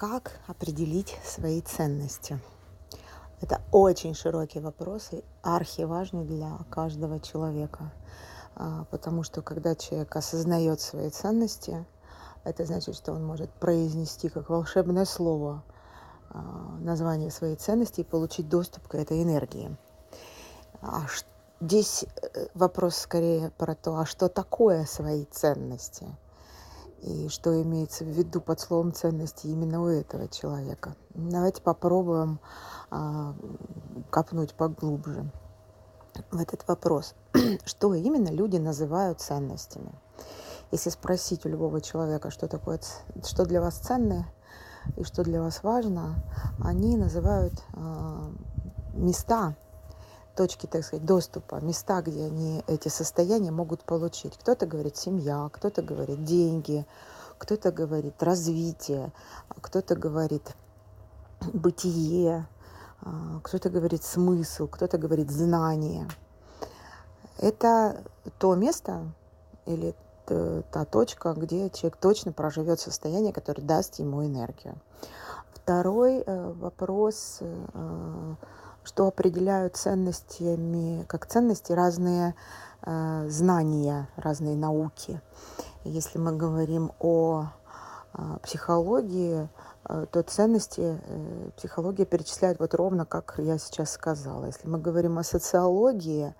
Как определить свои ценности? Это очень широкий вопрос и архиважный для каждого человека. А, потому что когда человек осознает свои ценности, это значит, что он может произнести как волшебное слово а, название своей ценности и получить доступ к этой энергии. А здесь э, вопрос скорее про то, а что такое свои ценности – и что имеется в виду под словом ценности именно у этого человека. Давайте попробуем а, копнуть поглубже в этот вопрос. что именно люди называют ценностями? Если спросить у любого человека, что такое, что для вас ценное и что для вас важно, они называют а, места, точки, так сказать, доступа, места, где они эти состояния могут получить. Кто-то говорит семья, кто-то говорит деньги, кто-то говорит развитие, кто-то говорит бытие, а, кто-то говорит смысл, кто-то говорит знание. Это то место или та точка, где человек точно проживет состояние, которое даст ему энергию. Второй э, вопрос э, что определяют ценностями, как ценности разные э, знания, разные науки. Если мы говорим о э, психологии, э, то ценности э, психология перечисляет вот ровно, как я сейчас сказала. Если мы говорим о социологии,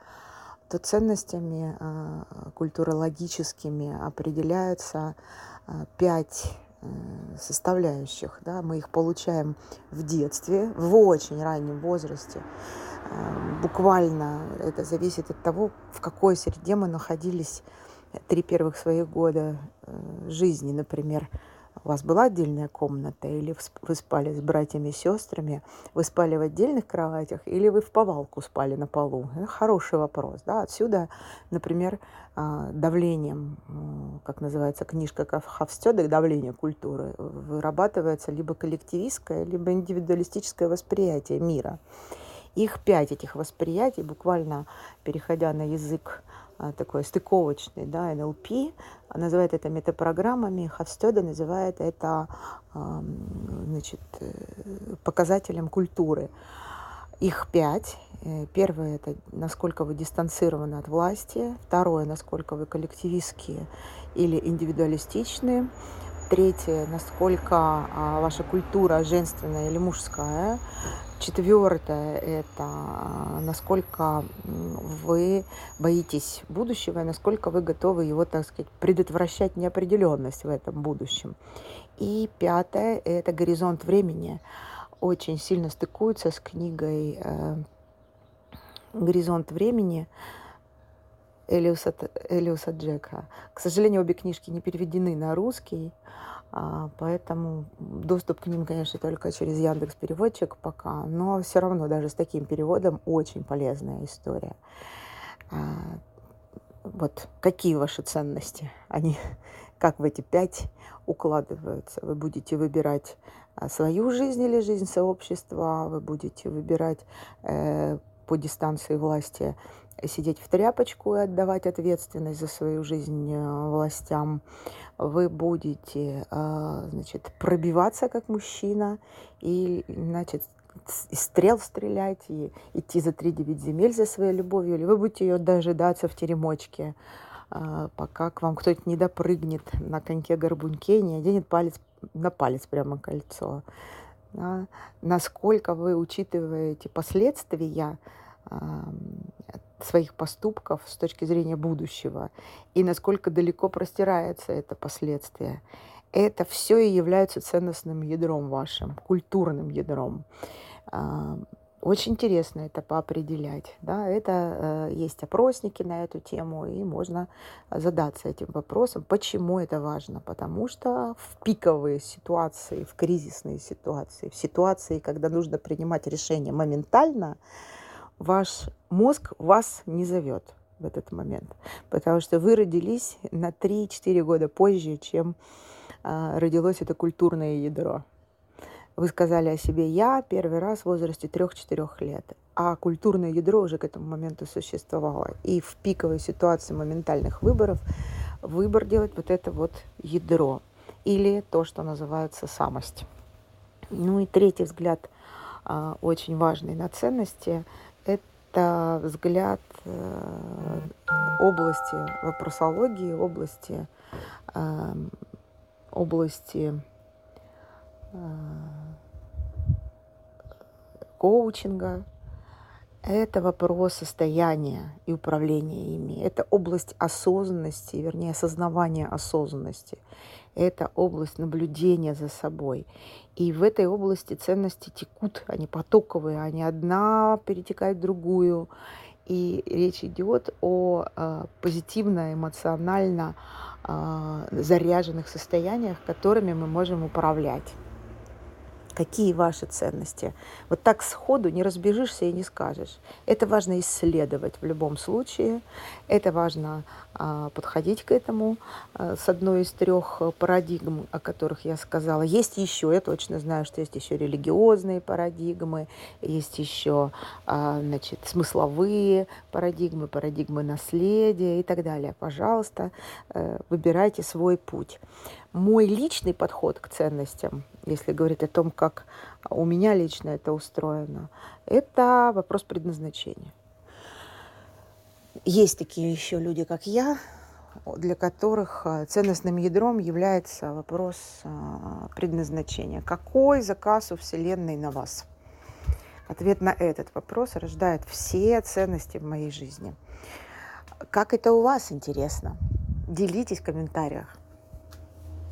то ценностями э, культурологическими определяются э, пять составляющих. Да? Мы их получаем в детстве, в очень раннем возрасте. Э, буквально это зависит от того, в какой среде мы находились три первых своих года э, жизни. Например, у вас была отдельная комната, или вы спали с братьями и сестрами, вы спали в отдельных кроватях, или вы в повалку спали на полу? Это хороший вопрос. Да? Отсюда, например, а, давлением, как называется книжка Хавстёдек, давление культуры, вырабатывается либо коллективистское, либо индивидуалистическое восприятие мира. Их пять этих восприятий, буквально переходя на язык такой стыковочный, да, НЛП, называет это метапрограммами, Хавстеда называет это значит, э, показателем культуры. Их пять. Э, первое – это насколько вы дистанцированы от власти. Второе – насколько вы коллективистские или индивидуалистичные. Третье – насколько а, ваша культура женственная или мужская. Четвертое – это а, насколько вы боитесь будущего и насколько вы готовы его, так сказать, предотвращать неопределенность в этом будущем. И пятое – это горизонт времени. Очень сильно стыкуется с книгой э, «Горизонт времени», Элиуса, Элиуса Джека. К сожалению, обе книжки не переведены на русский. А, поэтому доступ к ним, конечно, только через Яндекс Переводчик пока, но все равно даже с таким переводом очень полезная история. А, вот какие ваши ценности? Они как в эти пять укладываются? Вы будете выбирать а, свою жизнь или жизнь сообщества? Вы будете выбирать э, по дистанции власти сидеть в тряпочку и отдавать ответственность за свою жизнь э, властям. Вы будете, э, значит, пробиваться как мужчина и, значит, из стрел стрелять и идти за три девять земель за своей любовью, или вы будете ее дожидаться в теремочке, э, пока к вам кто-то не допрыгнет на коньке-горбуньке и не оденет палец на палец прямо кольцо. Да? Насколько вы учитываете последствия своих поступков с точки зрения будущего и насколько далеко простирается это последствие. Это все и является ценностным ядром вашим, культурным ядром. Очень интересно это поопределять. Да? Это э, есть опросники на эту тему, и можно задаться этим вопросом, почему это важно. Потому что в пиковые ситуации, в кризисные ситуации, в ситуации, когда нужно принимать решения моментально, ваш мозг вас не зовет в этот момент, потому что вы родились на 3-4 года позже, чем э, родилось это культурное ядро. Вы сказали о себе «я» первый раз в возрасте 3-4 лет, а культурное ядро уже к этому моменту существовало. И в пиковой ситуации моментальных выборов выбор делать вот это вот ядро или то, что называется самость. Ну и третий взгляд, очень важный на ценности, это взгляд э, области вопросологии, области, эм, области коучинга, это вопрос состояния и управления ими. Это область осознанности, вернее, осознавания осознанности. Это область наблюдения за собой. И в этой области ценности текут, они потоковые, они одна перетекает в другую. И речь идет о э, позитивно, эмоционально э, заряженных состояниях, которыми мы можем управлять какие ваши ценности. Вот так сходу не разбежишься и не скажешь. Это важно исследовать в любом случае. Это важно а, подходить к этому а, с одной из трех парадигм, о которых я сказала. Есть еще, я точно знаю, что есть еще религиозные парадигмы, есть еще а, значит, смысловые парадигмы, парадигмы наследия и так далее. Пожалуйста, а, выбирайте свой путь. Мой личный подход к ценностям, если говорить о том, как у меня лично это устроено, это вопрос предназначения. Есть такие еще люди, как я, для которых э, ценностным ядром является вопрос э, предназначения. Какой заказ у Вселенной на вас? Ответ на этот вопрос рождает все ценности в моей жизни. Как это у вас интересно? Делитесь в комментариях.